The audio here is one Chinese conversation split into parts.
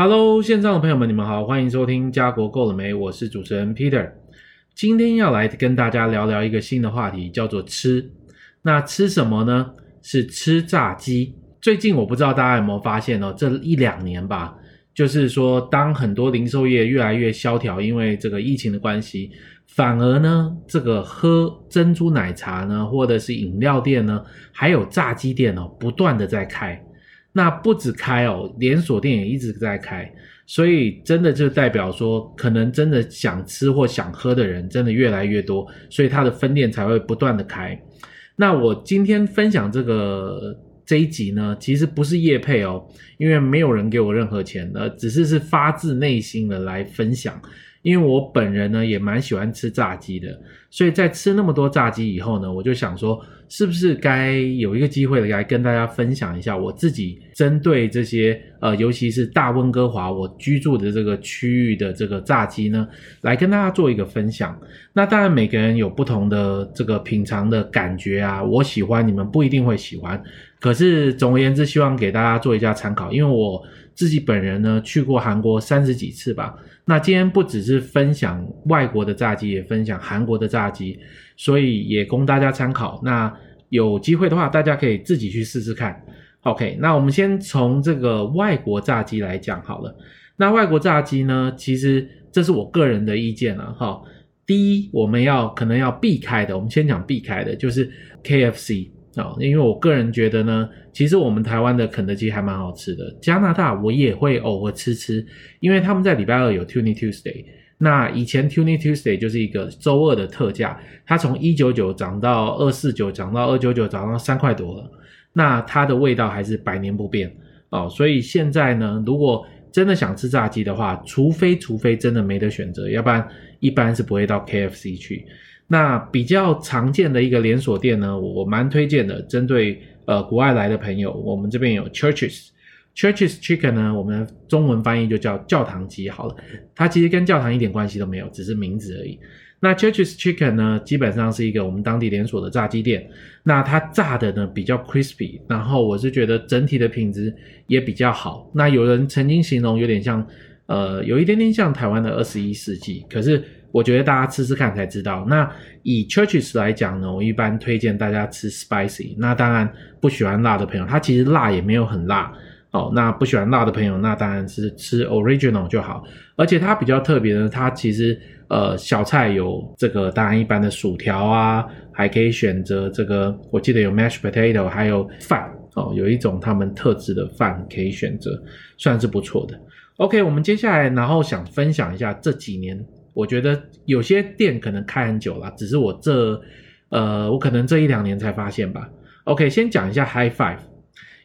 Hello，线上的朋友们，你们好，欢迎收听家国够了没？我是主持人 Peter，今天要来跟大家聊聊一个新的话题，叫做吃。那吃什么呢？是吃炸鸡。最近我不知道大家有没有发现哦，这一两年吧，就是说当很多零售业越来越萧条，因为这个疫情的关系，反而呢，这个喝珍珠奶茶呢，或者是饮料店呢，还有炸鸡店哦，不断的在开。那不止开哦，连锁店也一直在开，所以真的就代表说，可能真的想吃或想喝的人真的越来越多，所以它的分店才会不断的开。那我今天分享这个这一集呢，其实不是业配哦，因为没有人给我任何钱的，只是是发自内心的来分享。因为我本人呢也蛮喜欢吃炸鸡的，所以在吃那么多炸鸡以后呢，我就想说，是不是该有一个机会来跟大家分享一下我自己针对这些呃，尤其是大温哥华我居住的这个区域的这个炸鸡呢，来跟大家做一个分享。那当然每个人有不同的这个品尝的感觉啊，我喜欢，你们不一定会喜欢。可是总而言之，希望给大家做一下参考，因为我自己本人呢去过韩国三十几次吧。那今天不只是分享外国的炸鸡，也分享韩国的炸鸡，所以也供大家参考。那有机会的话，大家可以自己去试试看。OK，那我们先从这个外国炸鸡来讲好了。那外国炸鸡呢，其实这是我个人的意见了哈。第一，我们要可能要避开的，我们先讲避开的，就是 KFC。因为我个人觉得呢，其实我们台湾的肯德基还蛮好吃的。加拿大我也会偶尔吃吃，因为他们在礼拜二有 Toonie Tuesday。那以前 Toonie Tuesday 就是一个周二的特价，它从一九九涨到二四九，涨到二九九，涨到三块多了。那它的味道还是百年不变哦。所以现在呢，如果真的想吃炸鸡的话，除非除非真的没得选择，要不然一般是不会到 KFC 去。那比较常见的一个连锁店呢，我蛮推荐的。针对呃国外来的朋友，我们这边有 Churches，Churches Chicken 呢，我们中文翻译就叫教堂鸡好了。它其实跟教堂一点关系都没有，只是名字而已。那 Churches Chicken 呢，基本上是一个我们当地连锁的炸鸡店。那它炸的呢比较 crispy，然后我是觉得整体的品质也比较好。那有人曾经形容有点像，呃，有一点点像台湾的二十一世纪，可是。我觉得大家吃吃看才知道。那以 Churches 来讲呢，我一般推荐大家吃 spicy。那当然不喜欢辣的朋友，它其实辣也没有很辣哦。那不喜欢辣的朋友，那当然是吃 original 就好。而且它比较特别的，它其实呃小菜有这个，当然一般的薯条啊，还可以选择这个，我记得有 mashed potato，还有饭哦，有一种他们特制的饭可以选择，算是不错的。OK，我们接下来然后想分享一下这几年。我觉得有些店可能开很久了，只是我这，呃，我可能这一两年才发现吧。OK，先讲一下 High Five，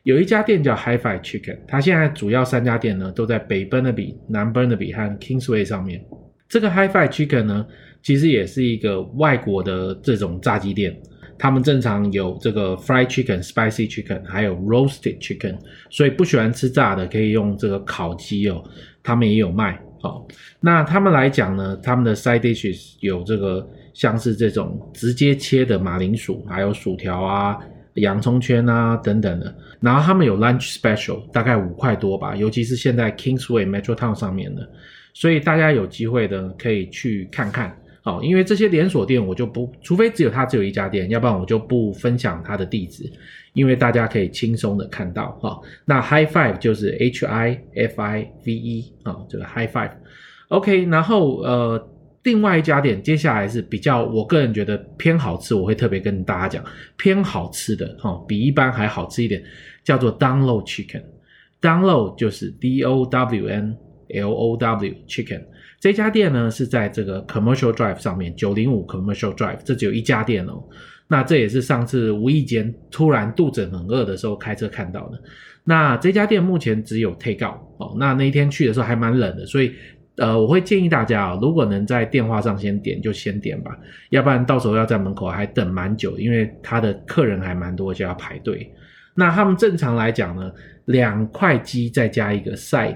有一家店叫 High Five Chicken，它现在主要三家店呢都在北 Burnaby、南 Burnaby 和 Kingsway 上面。这个 High Five Chicken 呢，其实也是一个外国的这种炸鸡店，他们正常有这个 Fried Chicken、Spicy Chicken，还有 Roasted Chicken，所以不喜欢吃炸的可以用这个烤鸡哦，他们也有卖。好，那他们来讲呢，他们的 side dishes 有这个像是这种直接切的马铃薯，还有薯条啊、洋葱圈啊等等的。然后他们有 lunch special，大概五块多吧，尤其是现在 Kingsway Metro Town 上面的，所以大家有机会的可以去看看。好，因为这些连锁店我就不，除非只有它只有一家店，要不然我就不分享它的地址，因为大家可以轻松的看到哈。那 High Five 就是 H I F I V E 啊，这个 High Five。OK，然后呃，另外一家店，接下来是比较我个人觉得偏好吃，我会特别跟大家讲偏好吃的哈，比一般还好吃一点，叫做 Download Chicken。Download 就是 D O W N L O W Chicken。这家店呢是在这个 Commercial Drive 上面，九零五 Commercial Drive，这只有一家店哦。那这也是上次无意间突然肚子很饿的时候开车看到的。那这家店目前只有 Take Out 哦。那那一天去的时候还蛮冷的，所以呃我会建议大家啊、哦，如果能在电话上先点就先点吧，要不然到时候要在门口还等蛮久，因为他的客人还蛮多，就要排队。那他们正常来讲呢，两块鸡再加一个 side。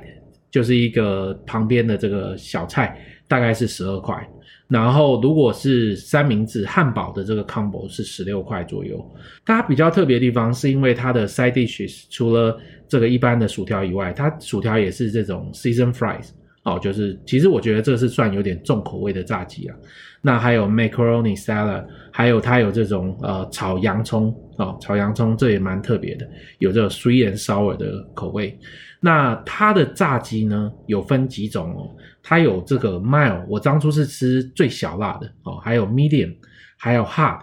就是一个旁边的这个小菜，大概是十二块。然后如果是三明治汉堡的这个 combo 是十六块左右。它比较特别的地方是因为它的 side dishes 除了这个一般的薯条以外，它薯条也是这种 season fries 哦，就是其实我觉得这是算有点重口味的炸鸡啊。那还有 macaroni salad，还有它有这种呃炒洋葱哦，炒洋葱这也蛮特别的，有这个 sweet and sour 的口味。那它的炸鸡呢有分几种哦，它有这个 mild，我当初是吃最小辣的哦，还有 medium，还有 hard，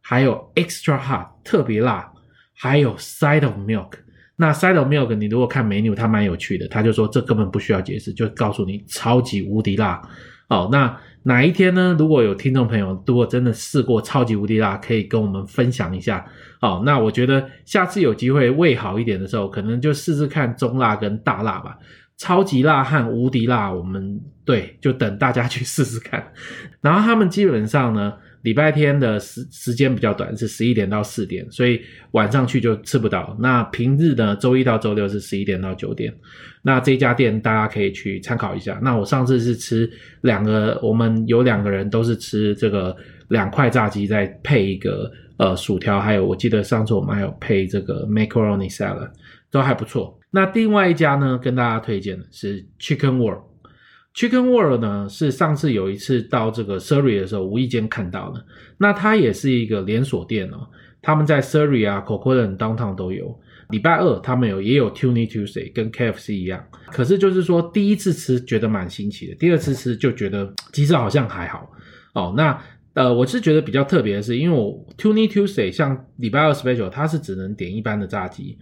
还有 extra hard 特别辣，还有 side of milk。那 side of milk 你如果看 menu，它蛮有趣的，他就说这根本不需要解释，就告诉你超级无敌辣哦。那哪一天呢？如果有听众朋友如果真的试过超级无敌辣，可以跟我们分享一下。哦，那我觉得下次有机会胃好一点的时候，可能就试试看中辣跟大辣吧。超级辣和无敌辣，我们对，就等大家去试试看。然后他们基本上呢，礼拜天的时时间比较短，是十一点到四点，所以晚上去就吃不到。那平日呢，周一到周六是十一点到九点。那这家店大家可以去参考一下。那我上次是吃两个，我们有两个人都是吃这个两块炸鸡，再配一个呃薯条，还有我记得上次我们还有配这个 macaroni salad，都还不错。那另外一家呢，跟大家推荐的是 Chicken World。Chicken World 呢，是上次有一次到这个 Surrey 的时候无意间看到的。那它也是一个连锁店哦，他们在 Surrey 啊、Coquitlam、Downtown 都有。礼拜二他们有也有 Tune Tuesday，跟 KFC 一样。可是就是说第一次吃觉得蛮新奇的，第二次吃就觉得其实好像还好哦。那呃，我是觉得比较特别的是，因为我 Tune Tuesday 像礼拜二 Special，它是只能点一般的炸鸡。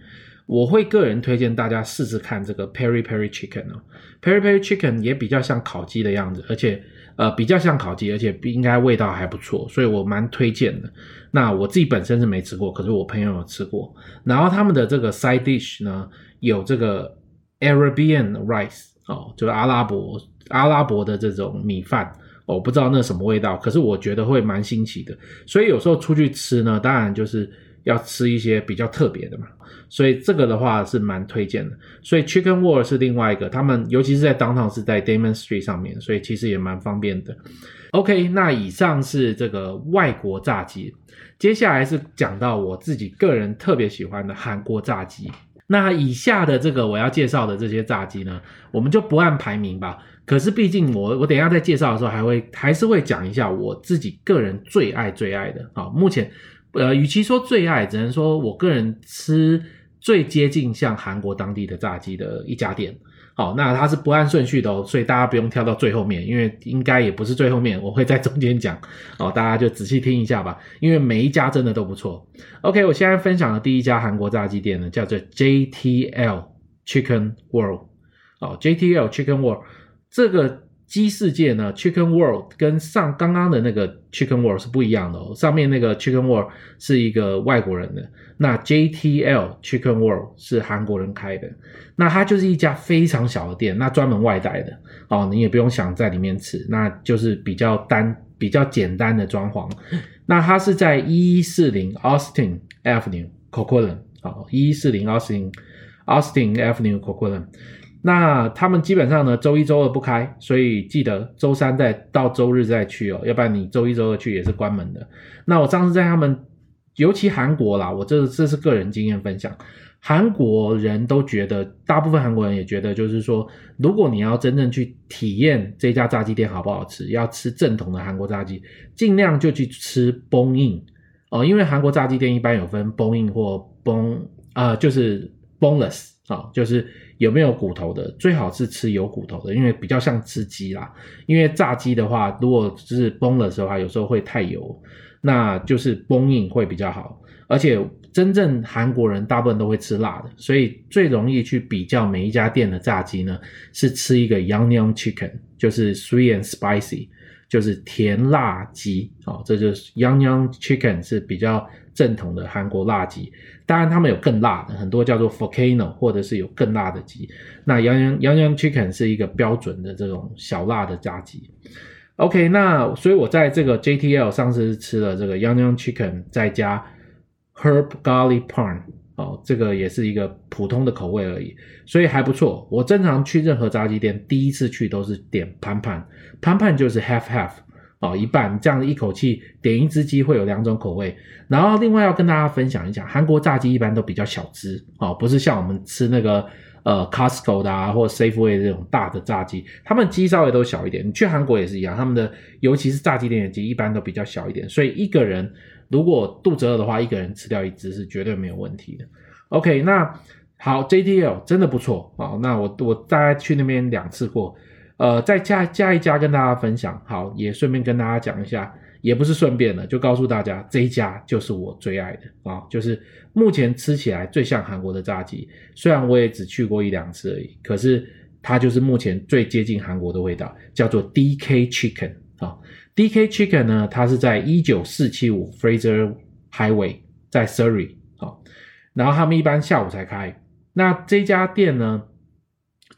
我会个人推荐大家试试看这个 Peri Peri Chicken 哦，Peri Peri Chicken 也比较像烤鸡的样子，而且呃比较像烤鸡，而且应该味道还不错，所以我蛮推荐的。那我自己本身是没吃过，可是我朋友有吃过。然后他们的这个 side dish 呢，有这个 Arabian rice 哦，就是阿拉伯阿拉伯的这种米饭，我不知道那什么味道，可是我觉得会蛮新奇的。所以有时候出去吃呢，当然就是。要吃一些比较特别的嘛，所以这个的话是蛮推荐的。所以 Chicken World 是另外一个，他们尤其是在 Downtown 是在 Damon Street 上面，所以其实也蛮方便的。OK，那以上是这个外国炸鸡，接下来是讲到我自己个人特别喜欢的韩国炸鸡。那以下的这个我要介绍的这些炸鸡呢，我们就不按排名吧。可是毕竟我我等一下在介绍的时候还会还是会讲一下我自己个人最爱最爱的。好，目前。呃，与其说最爱，只能说我个人吃最接近像韩国当地的炸鸡的一家店。好，那它是不按顺序的哦，所以大家不用跳到最后面，因为应该也不是最后面，我会在中间讲。哦，大家就仔细听一下吧，因为每一家真的都不错。OK，我现在分享的第一家韩国炸鸡店呢，叫做 JTL Chicken World。哦，JTL Chicken World 这个。鸡世界呢，Chicken World 跟上刚刚的那个 Chicken World 是不一样的哦。上面那个 Chicken World 是一个外国人的，那 JTL Chicken World 是韩国人开的。那它就是一家非常小的店，那专门外带的哦。你也不用想在里面吃，那就是比较单、比较简单的装潢。那它是在一一四零 Austin Avenue Coquitlam 好，一一四零 Austin Austin Avenue Coquitlam 那他们基本上呢，周一周二不开，所以记得周三再到周日再去哦，要不然你周一周二去也是关门的。那我上次在他们，尤其韩国啦，我这这是个人经验分享，韩国人都觉得，大部分韩国人也觉得，就是说，如果你要真正去体验这家炸鸡店好不好吃，要吃正统的韩国炸鸡，尽量就去吃 b o n in 哦，因为韩国炸鸡店一般有分 b o n in 或 bone 呃，就是 boneless 啊、就是。有没有骨头的？最好是吃有骨头的，因为比较像吃鸡啦。因为炸鸡的话，如果就是 boneless 的话，有时候会太油，那就是崩硬会比较好。而且真正韩国人大部分都会吃辣的，所以最容易去比较每一家店的炸鸡呢，是吃一个 Yangyang Chicken，就是 sweet and spicy，就是甜辣鸡。哦，这就是 Yangyang Chicken 是比较正统的韩国辣鸡。当然，他们有更辣的，很多叫做 Volcano，或者是有更辣的鸡。那 Yang Yang Yang Chicken 是一个标准的这种小辣的炸鸡。OK，那所以我在这个 JTL 上次吃了这个 Yang Yang Chicken，再加 Herb Garlic Parm 哦，这个也是一个普通的口味而已，所以还不错。我正常去任何炸鸡店，第一次去都是点盘盘，盘盘就是 half half 哦，一半这样一口气点一只鸡会有两种口味。然后另外要跟大家分享一下，韩国炸鸡一般都比较小只哦，不是像我们吃那个呃 Costco 的啊或 Safeway 这种大的炸鸡，他们鸡稍微都小一点。你去韩国也是一样，他们的尤其是炸鸡店的鸡一般都比较小一点，所以一个人。如果肚子饿的话，一个人吃掉一只是绝对没有问题的。OK，那好，JTL 真的不错啊。那我我大概去那边两次过，呃，再加加一家跟大家分享。好，也顺便跟大家讲一下，也不是顺便的，就告诉大家这一家就是我最爱的啊，就是目前吃起来最像韩国的炸鸡。虽然我也只去过一两次而已，可是它就是目前最接近韩国的味道，叫做 DK Chicken 啊。DK Chicken 呢，它是在一九四七五 Fraser Highway 在 Surrey 好，然后他们一般下午才开。那这家店呢，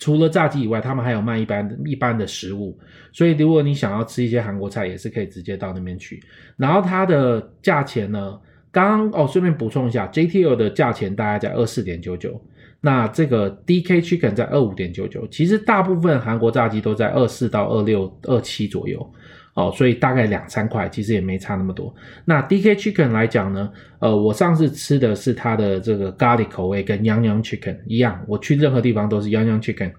除了炸鸡以外，他们还有卖一般的一般的食物，所以如果你想要吃一些韩国菜，也是可以直接到那边去。然后它的价钱呢，刚刚哦，顺便补充一下，JTL 的价钱大概在二四点九九，那这个 DK Chicken 在二五点九九，其实大部分韩国炸鸡都在二四到二六二七左右。哦，所以大概两三块，其实也没差那么多。那 DK Chicken 来讲呢，呃，我上次吃的是它的这个咖喱口味，跟 Yang Yang Chicken 一样。我去任何地方都是 Yang Yang Chicken。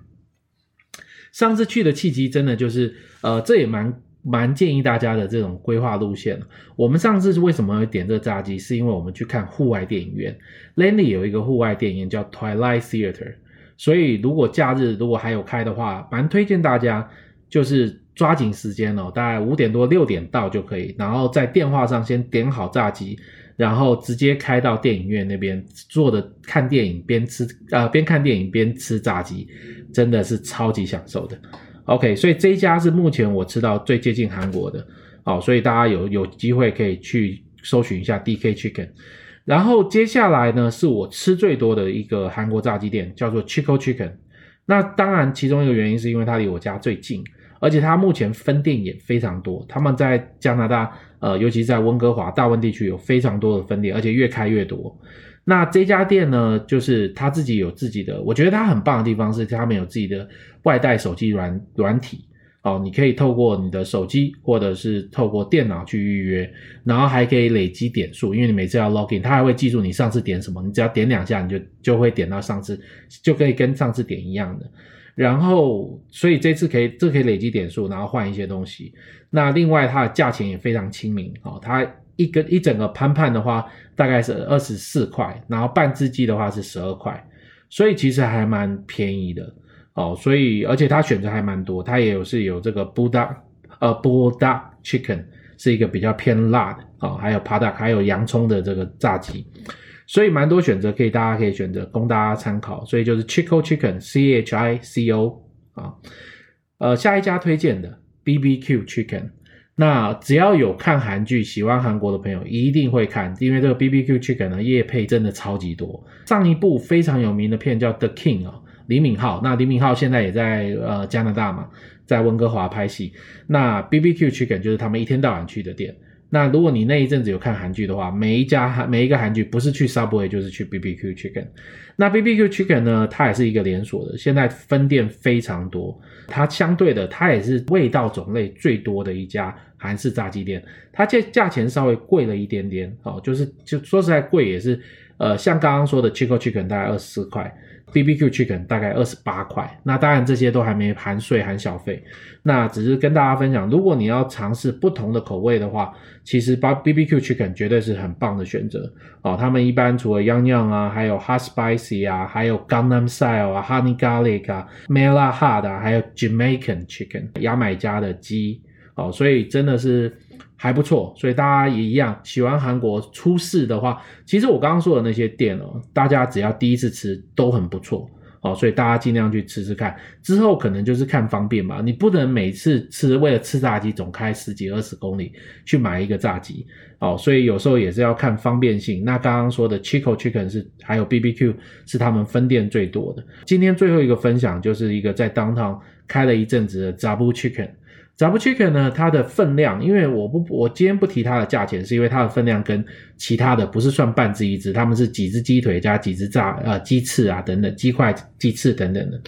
上次去的契机真的就是，呃，这也蛮蛮建议大家的这种规划路线。我们上次是为什么会点这个炸鸡？是因为我们去看户外电影院，Landy 有一个户外电影院叫 Twilight Theater，所以如果假日如果还有开的话，蛮推荐大家就是。抓紧时间哦，大概五点多六点到就可以，然后在电话上先点好炸鸡，然后直接开到电影院那边坐着看电影边吃，呃，边看电影边吃炸鸡，真的是超级享受的。OK，所以这一家是目前我吃到最接近韩国的，好，所以大家有有机会可以去搜寻一下 DK Chicken。然后接下来呢，是我吃最多的一个韩国炸鸡店，叫做 Chico Chicken。那当然其中一个原因是因为它离我家最近。而且它目前分店也非常多，他们在加拿大，呃，尤其在温哥华、大温地区有非常多的分店，而且越开越多。那这家店呢，就是他自己有自己的，我觉得他很棒的地方是，他们有自己的外带手机软软体，哦，你可以透过你的手机或者是透过电脑去预约，然后还可以累积点数，因为你每次要 login，他还会记住你上次点什么，你只要点两下，你就就会点到上次，就可以跟上次点一样的。然后，所以这次可以，这可以累积点数，然后换一些东西。那另外，它的价钱也非常亲民哦。它一个一整个盘盘的话，大概是二十四块，然后半只鸡的话是十二块，所以其实还蛮便宜的哦。所以，而且它选择还蛮多，它也有是有这个 BUDA，呃，BUDA Chicken 是一个比较偏辣的哦，还有 Paddock 还有洋葱的这个炸鸡。所以蛮多选择可以，大家可以选择供大家参考。所以就是 Chico Chicken C H I C O 啊，呃，下一家推荐的 BBQ Chicken。那只要有看韩剧、喜欢韩国的朋友，一定会看，因为这个 BBQ Chicken 呢，业配真的超级多。上一部非常有名的片叫 The King 啊，李敏镐。那李敏镐现在也在呃加拿大嘛，在温哥华拍戏。那 BBQ Chicken 就是他们一天到晚去的店。那如果你那一阵子有看韩剧的话，每一家韩每一个韩剧不是去 Subway 就是去 BBQ Chicken。那 BBQ Chicken 呢，它也是一个连锁的，现在分店非常多。它相对的，它也是味道种类最多的一家韩式炸鸡店。它价价钱稍微贵了一点点，哦，就是就说实在贵也是，呃，像刚刚说的 Chico Chicken 大概二十四块。BBQ Chicken 大概二十八块，那当然这些都还没含税含小费，那只是跟大家分享，如果你要尝试不同的口味的话，其实把 BBQ Chicken 绝对是很棒的选择哦。他们一般除了 Yang 啊，还有 Hot Spicy 啊，还有 Gangnam Style 啊，Honey Garlic 啊，Mela Hot 啊，还有 Jamaican Chicken 牙买加的鸡哦，所以真的是。还不错，所以大家也一样喜欢韩国出事的话，其实我刚刚说的那些店哦，大家只要第一次吃都很不错哦，所以大家尽量去吃吃看。之后可能就是看方便吧，你不能每次吃为了吃炸鸡总开十几二十公里去买一个炸鸡哦，所以有时候也是要看方便性。那刚刚说的 Chico Chicken 是还有 BBQ 是他们分店最多的。今天最后一个分享就是一个在 Downtown 开了一阵子的 Zabu Chicken。Z a b Chicken 呢，它的分量，因为我不，我今天不提它的价钱，是因为它的分量跟其他的不是算半只一只，他们是几只鸡腿加几只炸呃鸡翅啊等等鸡块鸡翅等等的，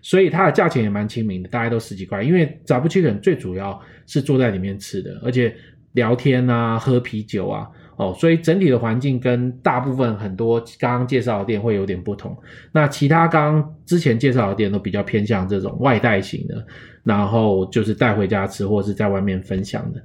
所以它的价钱也蛮亲民的，大概都十几块。因为 z a b Chicken 最主要是坐在里面吃的，而且聊天啊，喝啤酒啊。哦，所以整体的环境跟大部分很多刚刚介绍的店会有点不同。那其他刚刚之前介绍的店都比较偏向这种外带型的，然后就是带回家吃或是在外面分享的。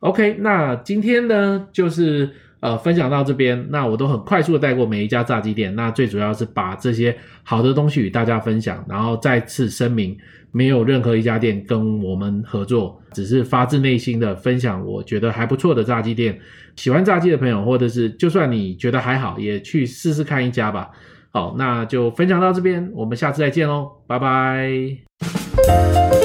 OK，那今天呢就是呃分享到这边，那我都很快速的带过每一家炸鸡店，那最主要是把这些好的东西与大家分享，然后再次声明。没有任何一家店跟我们合作，只是发自内心的分享，我觉得还不错的炸鸡店。喜欢炸鸡的朋友，或者是就算你觉得还好，也去试试看一家吧。好，那就分享到这边，我们下次再见喽，拜拜。